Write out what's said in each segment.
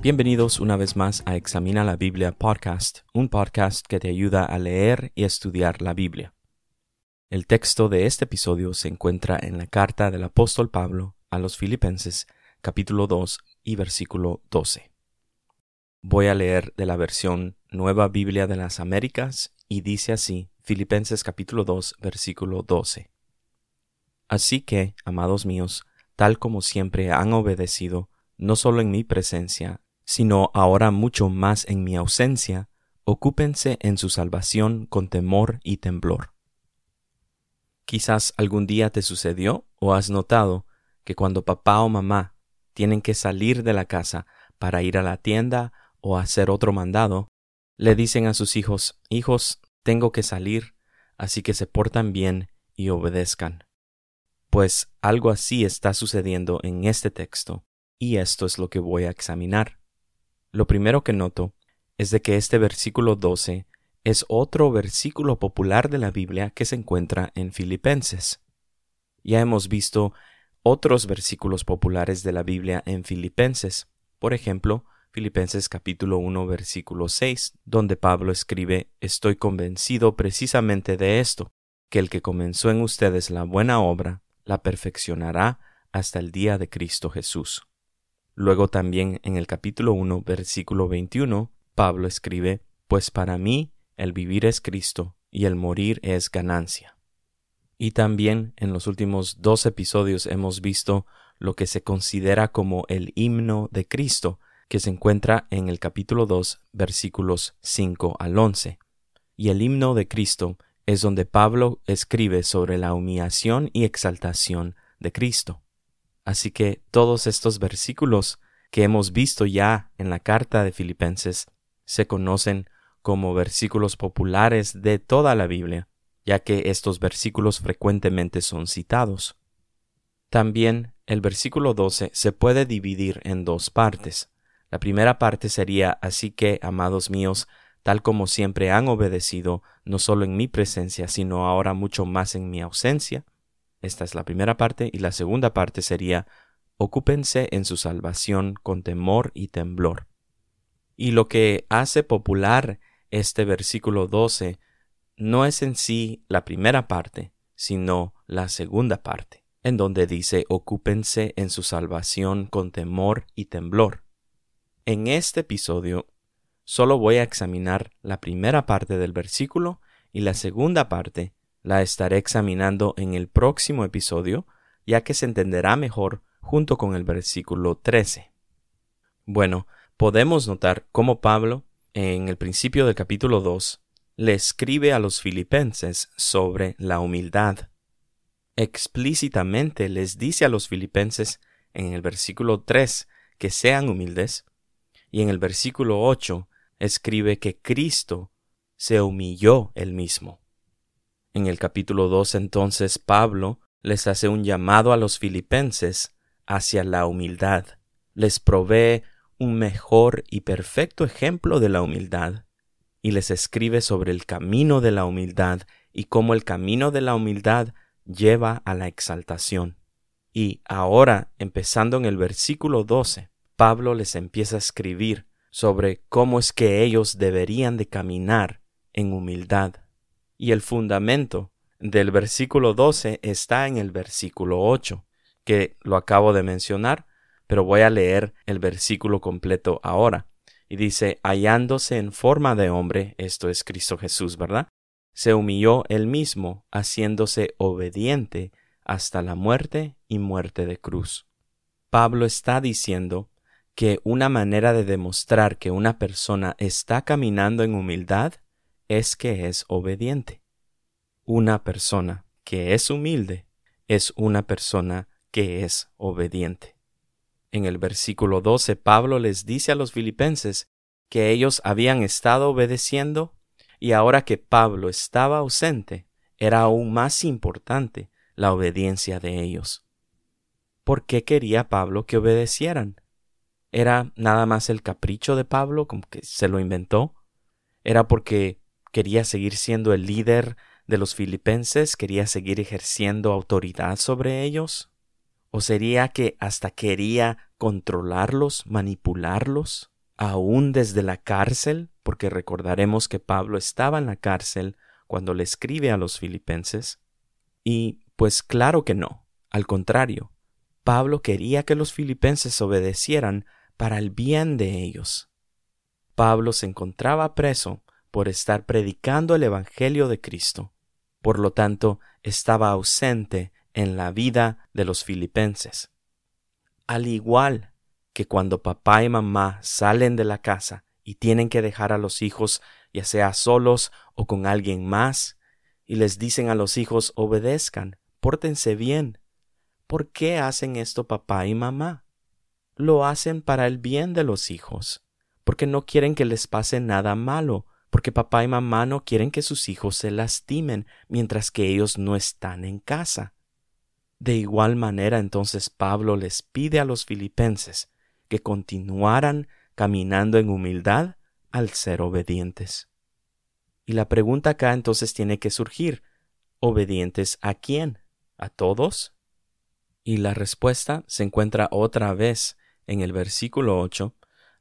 Bienvenidos una vez más a Examina la Biblia Podcast, un podcast que te ayuda a leer y estudiar la Biblia. El texto de este episodio se encuentra en la carta del apóstol Pablo a los Filipenses, capítulo 2 y versículo 12. Voy a leer de la versión Nueva Biblia de las Américas y dice así, Filipenses capítulo 2, versículo 12. Así que, amados míos, tal como siempre han obedecido, no solo en mi presencia, sino ahora mucho más en mi ausencia, ocúpense en su salvación con temor y temblor. Quizás algún día te sucedió o has notado que cuando papá o mamá tienen que salir de la casa para ir a la tienda o hacer otro mandado, le dicen a sus hijos, hijos, tengo que salir, así que se portan bien y obedezcan. Pues algo así está sucediendo en este texto, y esto es lo que voy a examinar. Lo primero que noto es de que este versículo 12 es otro versículo popular de la Biblia que se encuentra en Filipenses. Ya hemos visto otros versículos populares de la Biblia en Filipenses, por ejemplo, Filipenses capítulo 1 versículo 6, donde Pablo escribe Estoy convencido precisamente de esto, que el que comenzó en ustedes la buena obra, la perfeccionará hasta el día de Cristo Jesús. Luego también en el capítulo 1, versículo 21, Pablo escribe, Pues para mí el vivir es Cristo y el morir es ganancia. Y también en los últimos dos episodios hemos visto lo que se considera como el himno de Cristo, que se encuentra en el capítulo 2, versículos 5 al 11. Y el himno de Cristo es donde Pablo escribe sobre la humillación y exaltación de Cristo. Así que todos estos versículos que hemos visto ya en la carta de Filipenses se conocen como versículos populares de toda la Biblia, ya que estos versículos frecuentemente son citados. También el versículo 12 se puede dividir en dos partes. La primera parte sería Así que, amados míos, tal como siempre han obedecido, no solo en mi presencia, sino ahora mucho más en mi ausencia, esta es la primera parte y la segunda parte sería ocúpense en su salvación con temor y temblor. Y lo que hace popular este versículo 12 no es en sí la primera parte, sino la segunda parte, en donde dice ocúpense en su salvación con temor y temblor. En este episodio solo voy a examinar la primera parte del versículo y la segunda parte la estaré examinando en el próximo episodio, ya que se entenderá mejor junto con el versículo 13. Bueno, podemos notar cómo Pablo, en el principio del capítulo 2, le escribe a los filipenses sobre la humildad. Explícitamente les dice a los filipenses en el versículo 3 que sean humildes, y en el versículo 8 escribe que Cristo se humilló él mismo. En el capítulo 2 entonces Pablo les hace un llamado a los filipenses hacia la humildad, les provee un mejor y perfecto ejemplo de la humildad, y les escribe sobre el camino de la humildad y cómo el camino de la humildad lleva a la exaltación. Y ahora, empezando en el versículo 12, Pablo les empieza a escribir sobre cómo es que ellos deberían de caminar en humildad y el fundamento del versículo 12 está en el versículo 8, que lo acabo de mencionar, pero voy a leer el versículo completo ahora. Y dice, hallándose en forma de hombre, esto es Cristo Jesús, ¿verdad? Se humilló él mismo, haciéndose obediente hasta la muerte y muerte de cruz. Pablo está diciendo que una manera de demostrar que una persona está caminando en humildad es que es obediente. Una persona que es humilde es una persona que es obediente. En el versículo 12 Pablo les dice a los filipenses que ellos habían estado obedeciendo y ahora que Pablo estaba ausente, era aún más importante la obediencia de ellos. ¿Por qué quería Pablo que obedecieran? ¿Era nada más el capricho de Pablo como que se lo inventó? ¿Era porque quería seguir siendo el líder de los filipenses? ¿Quería seguir ejerciendo autoridad sobre ellos? ¿O sería que hasta quería controlarlos, manipularlos, aún desde la cárcel? Porque recordaremos que Pablo estaba en la cárcel cuando le escribe a los filipenses. Y pues claro que no. Al contrario, Pablo quería que los filipenses obedecieran para el bien de ellos. Pablo se encontraba preso por estar predicando el Evangelio de Cristo. Por lo tanto, estaba ausente en la vida de los filipenses. Al igual que cuando papá y mamá salen de la casa y tienen que dejar a los hijos ya sea solos o con alguien más, y les dicen a los hijos obedezcan, pórtense bien. ¿Por qué hacen esto papá y mamá? Lo hacen para el bien de los hijos, porque no quieren que les pase nada malo, porque papá y mamá no quieren que sus hijos se lastimen mientras que ellos no están en casa. De igual manera entonces Pablo les pide a los filipenses que continuaran caminando en humildad al ser obedientes. Y la pregunta acá entonces tiene que surgir, ¿obedientes a quién? ¿A todos? Y la respuesta se encuentra otra vez en el versículo 8,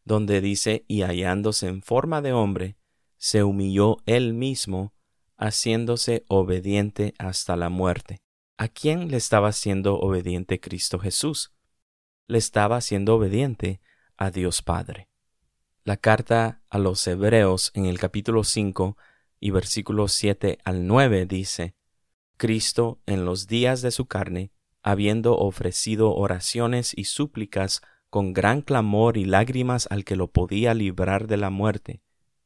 donde dice, y hallándose en forma de hombre, se humilló él mismo, haciéndose obediente hasta la muerte. ¿A quién le estaba siendo obediente Cristo Jesús? Le estaba siendo obediente a Dios Padre. La carta a los Hebreos en el capítulo 5 y versículos 7 al 9 dice, Cristo en los días de su carne, habiendo ofrecido oraciones y súplicas con gran clamor y lágrimas al que lo podía librar de la muerte,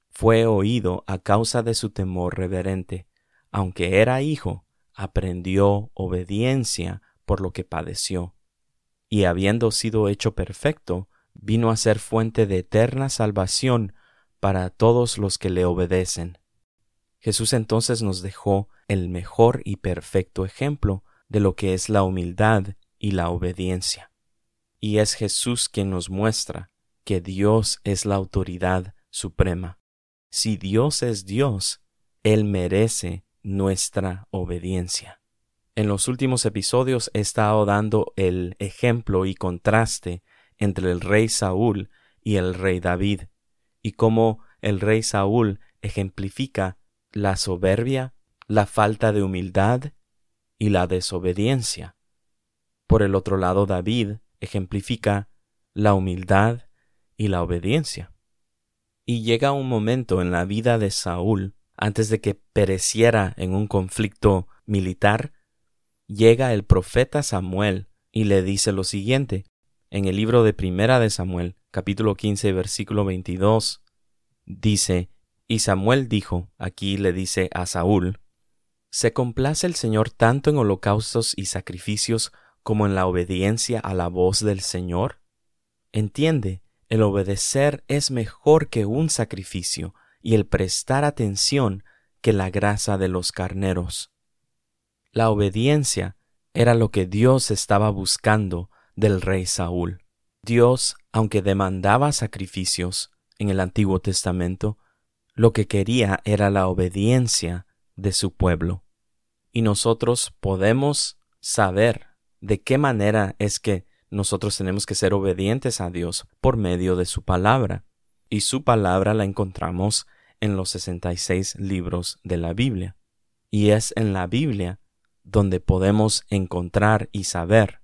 fue oído a causa de su temor reverente. Aunque era hijo, aprendió obediencia por lo que padeció. Y habiendo sido hecho perfecto, vino a ser fuente de eterna salvación para todos los que le obedecen. Jesús entonces nos dejó el mejor y perfecto ejemplo de lo que es la humildad y la obediencia. Y es Jesús quien nos muestra que Dios es la autoridad suprema. Si Dios es Dios, Él merece nuestra obediencia. En los últimos episodios he estado dando el ejemplo y contraste entre el rey Saúl y el rey David, y cómo el rey Saúl ejemplifica la soberbia, la falta de humildad y la desobediencia. Por el otro lado, David ejemplifica la humildad y la obediencia. Y llega un momento en la vida de Saúl, antes de que pereciera en un conflicto militar, llega el profeta Samuel y le dice lo siguiente, en el libro de Primera de Samuel, capítulo 15, versículo 22, dice, y Samuel dijo, aquí le dice a Saúl, ¿Se complace el Señor tanto en holocaustos y sacrificios como en la obediencia a la voz del Señor? Entiende el obedecer es mejor que un sacrificio y el prestar atención que la grasa de los carneros. La obediencia era lo que Dios estaba buscando del rey Saúl. Dios, aunque demandaba sacrificios en el Antiguo Testamento, lo que quería era la obediencia de su pueblo. Y nosotros podemos saber de qué manera es que nosotros tenemos que ser obedientes a Dios por medio de su palabra. Y su palabra la encontramos en los 66 libros de la Biblia. Y es en la Biblia donde podemos encontrar y saber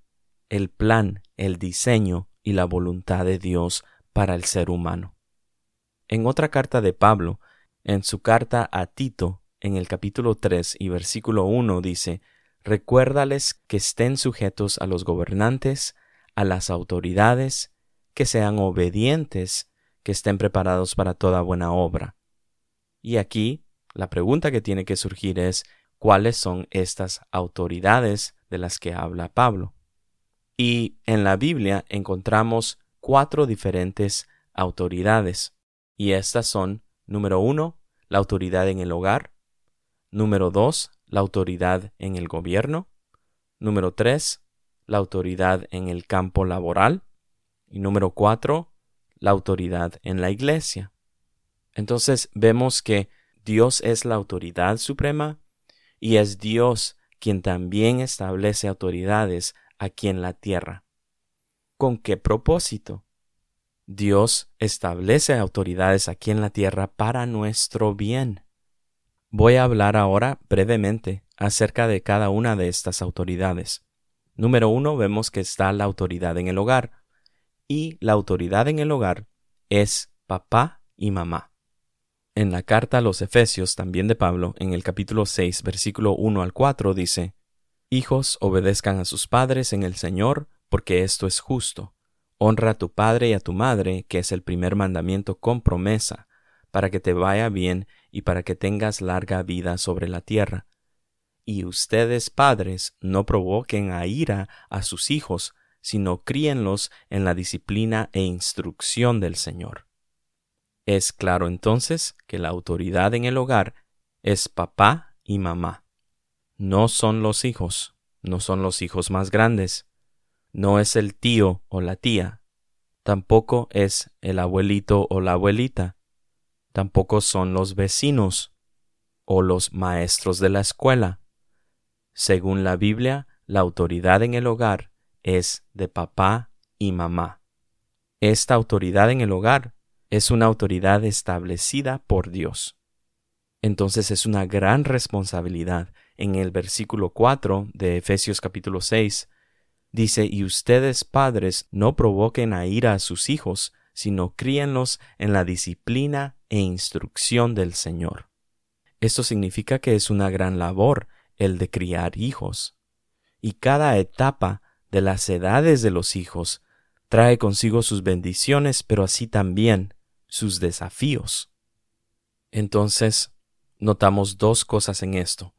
el plan, el diseño y la voluntad de Dios para el ser humano. En otra carta de Pablo, en su carta a Tito, en el capítulo 3 y versículo 1 dice, Recuérdales que estén sujetos a los gobernantes, a las autoridades, que sean obedientes, que estén preparados para toda buena obra. Y aquí la pregunta que tiene que surgir es cuáles son estas autoridades de las que habla Pablo. Y en la Biblia encontramos cuatro diferentes autoridades. Y estas son, número uno, la autoridad en el hogar. Número dos, la autoridad en el gobierno. Número tres, la autoridad en el campo laboral. Y número cuatro, la autoridad en la iglesia. Entonces vemos que Dios es la autoridad suprema y es Dios quien también establece autoridades aquí en la tierra. ¿Con qué propósito? Dios establece autoridades aquí en la tierra para nuestro bien. Voy a hablar ahora brevemente acerca de cada una de estas autoridades. Número uno, vemos que está la autoridad en el hogar. Y la autoridad en el hogar es papá y mamá. En la carta a los Efesios, también de Pablo, en el capítulo 6, versículo 1 al 4, dice, Hijos, obedezcan a sus padres en el Señor, porque esto es justo. Honra a tu padre y a tu madre, que es el primer mandamiento con promesa, para que te vaya bien y para que tengas larga vida sobre la tierra. Y ustedes, padres, no provoquen a ira a sus hijos, sino críenlos en la disciplina e instrucción del Señor. Es claro entonces que la autoridad en el hogar es papá y mamá. No son los hijos, no son los hijos más grandes, no es el tío o la tía, tampoco es el abuelito o la abuelita, tampoco son los vecinos o los maestros de la escuela. Según la Biblia, la autoridad en el hogar es de papá y mamá. Esta autoridad en el hogar es una autoridad establecida por Dios. Entonces es una gran responsabilidad. En el versículo 4 de Efesios capítulo 6 dice, y ustedes padres no provoquen a ira a sus hijos, sino críenlos en la disciplina e instrucción del Señor. Esto significa que es una gran labor el de criar hijos. Y cada etapa de las edades de los hijos trae consigo sus bendiciones, pero así también sus desafíos. Entonces, notamos dos cosas en esto.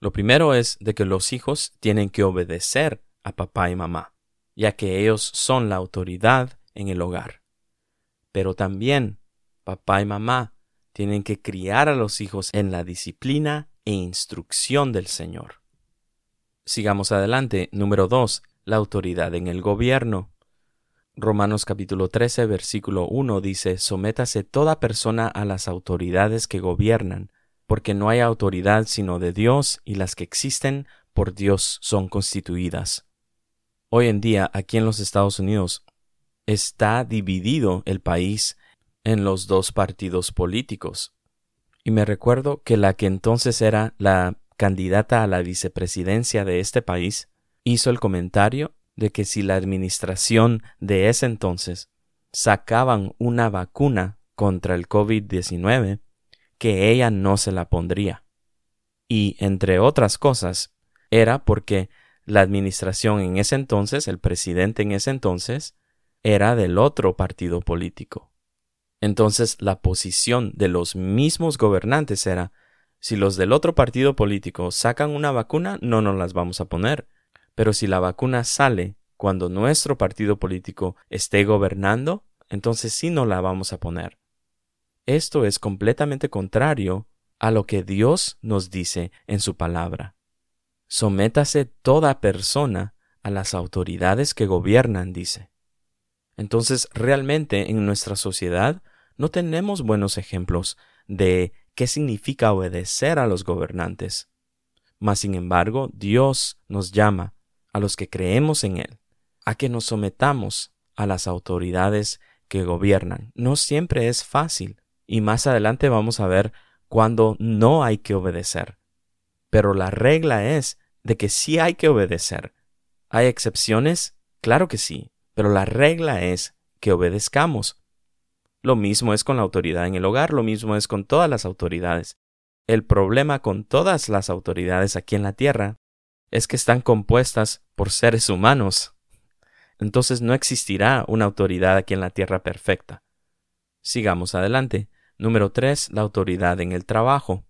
Lo primero es de que los hijos tienen que obedecer a papá y mamá, ya que ellos son la autoridad en el hogar. Pero también papá y mamá tienen que criar a los hijos en la disciplina e instrucción del Señor. Sigamos adelante. Número dos, la autoridad en el gobierno. Romanos capítulo 13, versículo 1 dice, Sométase toda persona a las autoridades que gobiernan, porque no hay autoridad sino de Dios y las que existen por Dios son constituidas. Hoy en día, aquí en los Estados Unidos, está dividido el país en los dos partidos políticos. Y me recuerdo que la que entonces era la candidata a la vicepresidencia de este país hizo el comentario de que si la administración de ese entonces sacaban una vacuna contra el COVID-19, que ella no se la pondría. Y, entre otras cosas, era porque la administración en ese entonces, el presidente en ese entonces, era del otro partido político. Entonces la posición de los mismos gobernantes era, si los del otro partido político sacan una vacuna, no nos las vamos a poner. Pero si la vacuna sale cuando nuestro partido político esté gobernando, entonces sí no la vamos a poner. Esto es completamente contrario a lo que Dios nos dice en su palabra. Sométase toda persona a las autoridades que gobiernan, dice. Entonces, realmente en nuestra sociedad no tenemos buenos ejemplos de qué significa obedecer a los gobernantes. Mas, sin embargo, Dios nos llama a los que creemos en Él, a que nos sometamos a las autoridades que gobiernan. No siempre es fácil, y más adelante vamos a ver cuando no hay que obedecer. Pero la regla es de que sí hay que obedecer. ¿Hay excepciones? Claro que sí, pero la regla es que obedezcamos. Lo mismo es con la autoridad en el hogar, lo mismo es con todas las autoridades. El problema con todas las autoridades aquí en la tierra es que están compuestas por seres humanos. Entonces no existirá una autoridad aquí en la tierra perfecta. Sigamos adelante. Número 3. La autoridad en el trabajo.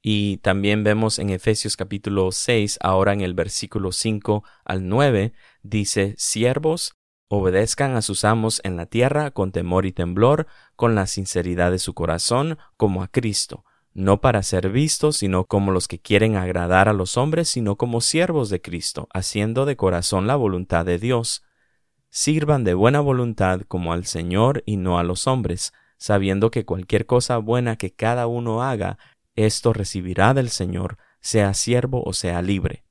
Y también vemos en Efesios capítulo 6, ahora en el versículo 5 al 9, dice, siervos, obedezcan a sus amos en la tierra con temor y temblor, con la sinceridad de su corazón, como a Cristo, no para ser vistos, sino como los que quieren agradar a los hombres, sino como siervos de Cristo, haciendo de corazón la voluntad de Dios. Sirvan de buena voluntad como al Señor y no a los hombres, sabiendo que cualquier cosa buena que cada uno haga, esto recibirá del Señor, sea siervo o sea libre.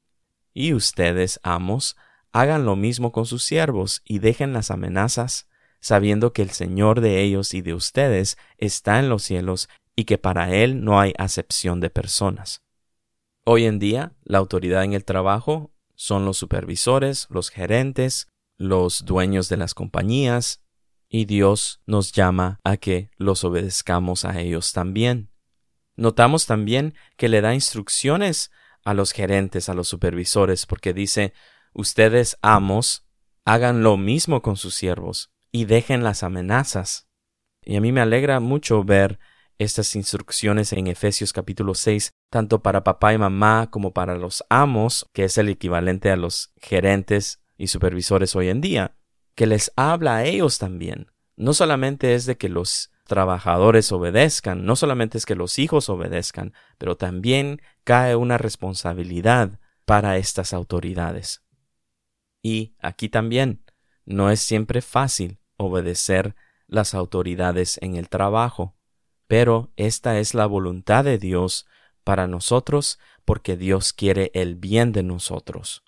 Y ustedes, amos, hagan lo mismo con sus siervos y dejen las amenazas, sabiendo que el Señor de ellos y de ustedes está en los cielos y que para Él no hay acepción de personas. Hoy en día, la autoridad en el trabajo son los supervisores, los gerentes, los dueños de las compañías, y Dios nos llama a que los obedezcamos a ellos también. Notamos también que le da instrucciones a los gerentes, a los supervisores, porque dice, ustedes amos, hagan lo mismo con sus siervos y dejen las amenazas. Y a mí me alegra mucho ver estas instrucciones en Efesios capítulo 6, tanto para papá y mamá como para los amos, que es el equivalente a los gerentes y supervisores hoy en día, que les habla a ellos también. No solamente es de que los trabajadores obedezcan, no solamente es que los hijos obedezcan, pero también cae una responsabilidad para estas autoridades. Y aquí también no es siempre fácil obedecer las autoridades en el trabajo. Pero esta es la voluntad de Dios para nosotros porque Dios quiere el bien de nosotros.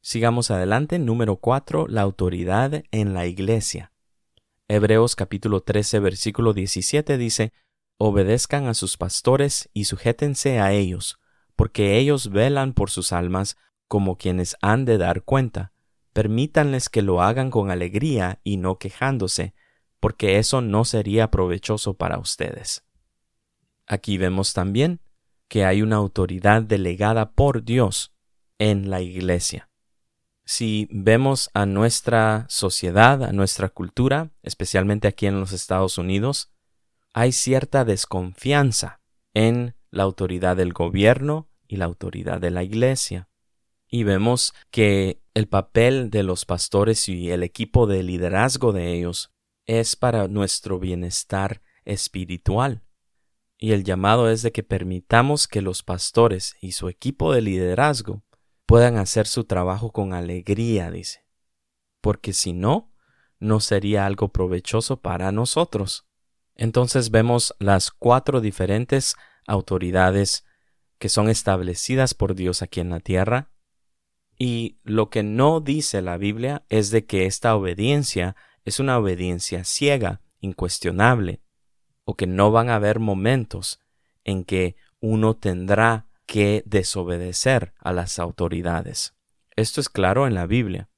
Sigamos adelante. Número 4. La autoridad en la iglesia. Hebreos capítulo 13 versículo 17 dice, Obedezcan a sus pastores y sujétense a ellos, porque ellos velan por sus almas como quienes han de dar cuenta. Permítanles que lo hagan con alegría y no quejándose, porque eso no sería provechoso para ustedes. Aquí vemos también que hay una autoridad delegada por Dios en la Iglesia. Si vemos a nuestra sociedad, a nuestra cultura, especialmente aquí en los Estados Unidos, hay cierta desconfianza en la autoridad del gobierno y la autoridad de la Iglesia. Y vemos que el papel de los pastores y el equipo de liderazgo de ellos es para nuestro bienestar espiritual. Y el llamado es de que permitamos que los pastores y su equipo de liderazgo puedan hacer su trabajo con alegría, dice. Porque si no, no sería algo provechoso para nosotros. Entonces vemos las cuatro diferentes autoridades que son establecidas por Dios aquí en la tierra. Y lo que no dice la Biblia es de que esta obediencia es una obediencia ciega, incuestionable, o que no van a haber momentos en que uno tendrá que desobedecer a las autoridades. Esto es claro en la Biblia.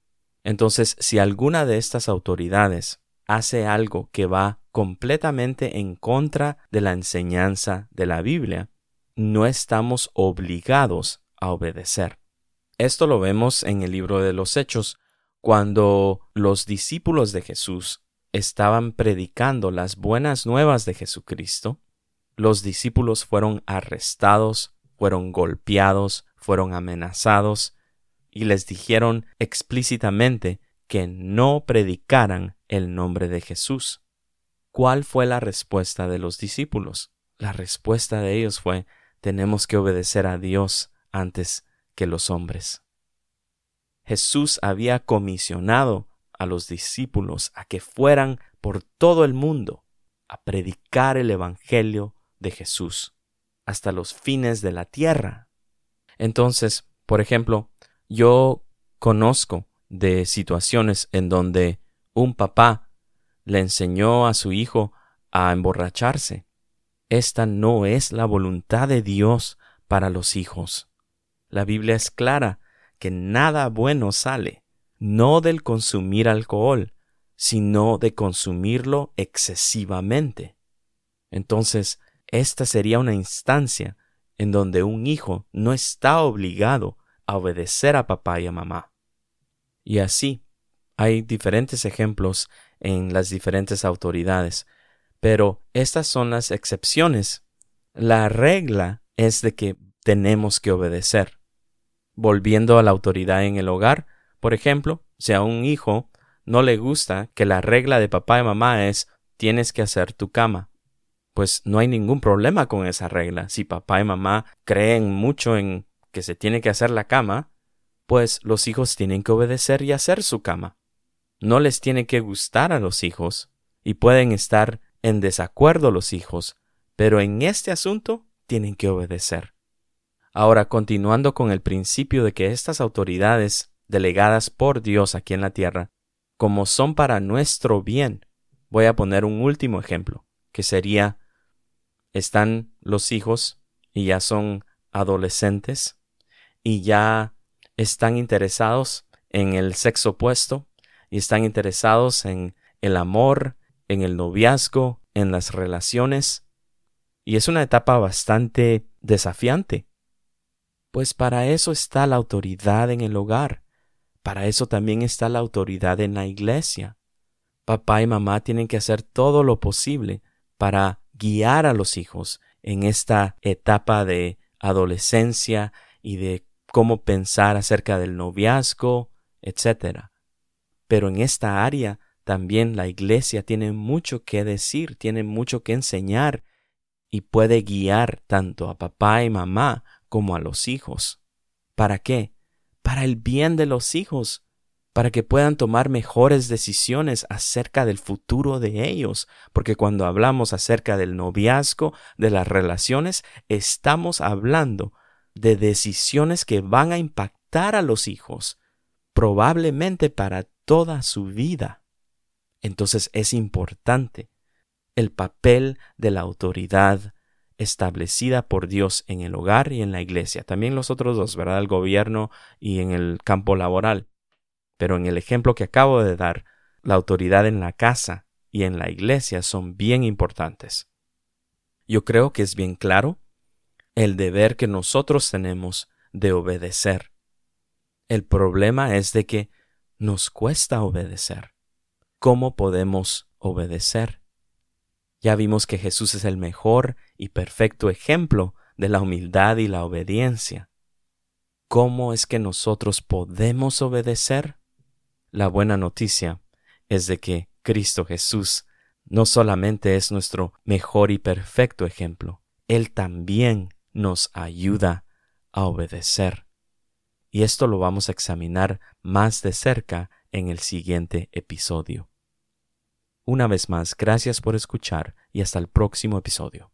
Entonces, si alguna de estas autoridades hace algo que va completamente en contra de la enseñanza de la Biblia, no estamos obligados a obedecer. Esto lo vemos en el libro de los Hechos, cuando los discípulos de Jesús estaban predicando las buenas nuevas de Jesucristo, los discípulos fueron arrestados, fueron golpeados, fueron amenazados, y les dijeron explícitamente que no predicaran el nombre de Jesús. ¿Cuál fue la respuesta de los discípulos? La respuesta de ellos fue tenemos que obedecer a Dios antes que los hombres. Jesús había comisionado a los discípulos a que fueran por todo el mundo a predicar el Evangelio de Jesús hasta los fines de la tierra. Entonces, por ejemplo, yo conozco de situaciones en donde un papá le enseñó a su hijo a emborracharse. Esta no es la voluntad de Dios para los hijos. La Biblia es clara que nada bueno sale, no del consumir alcohol, sino de consumirlo excesivamente. Entonces, esta sería una instancia en donde un hijo no está obligado a obedecer a papá y a mamá. Y así, hay diferentes ejemplos en las diferentes autoridades, pero estas son las excepciones. La regla es de que tenemos que obedecer volviendo a la autoridad en el hogar. Por ejemplo, si a un hijo no le gusta que la regla de papá y mamá es tienes que hacer tu cama, pues no hay ningún problema con esa regla. Si papá y mamá creen mucho en que se tiene que hacer la cama, pues los hijos tienen que obedecer y hacer su cama. No les tiene que gustar a los hijos y pueden estar en desacuerdo los hijos, pero en este asunto tienen que obedecer. Ahora, continuando con el principio de que estas autoridades delegadas por Dios aquí en la tierra, como son para nuestro bien, voy a poner un último ejemplo, que sería, están los hijos y ya son adolescentes y ya están interesados en el sexo opuesto y están interesados en el amor, en el noviazgo, en las relaciones. Y es una etapa bastante desafiante. Pues para eso está la autoridad en el hogar. Para eso también está la autoridad en la iglesia. Papá y mamá tienen que hacer todo lo posible para guiar a los hijos en esta etapa de adolescencia y de cómo pensar acerca del noviazgo, etc. Pero en esta área también la iglesia tiene mucho que decir, tiene mucho que enseñar y puede guiar tanto a papá y mamá como a los hijos. ¿Para qué? Para el bien de los hijos, para que puedan tomar mejores decisiones acerca del futuro de ellos, porque cuando hablamos acerca del noviazgo, de las relaciones, estamos hablando de decisiones que van a impactar a los hijos, probablemente para toda su vida. Entonces es importante el papel de la autoridad establecida por Dios en el hogar y en la iglesia. También los otros dos, ¿verdad? El gobierno y en el campo laboral. Pero en el ejemplo que acabo de dar, la autoridad en la casa y en la iglesia son bien importantes. Yo creo que es bien claro el deber que nosotros tenemos de obedecer. El problema es de que nos cuesta obedecer. ¿Cómo podemos obedecer? Ya vimos que Jesús es el mejor y perfecto ejemplo de la humildad y la obediencia. ¿Cómo es que nosotros podemos obedecer? La buena noticia es de que Cristo Jesús no solamente es nuestro mejor y perfecto ejemplo, Él también nos ayuda a obedecer. Y esto lo vamos a examinar más de cerca en el siguiente episodio. Una vez más, gracias por escuchar y hasta el próximo episodio.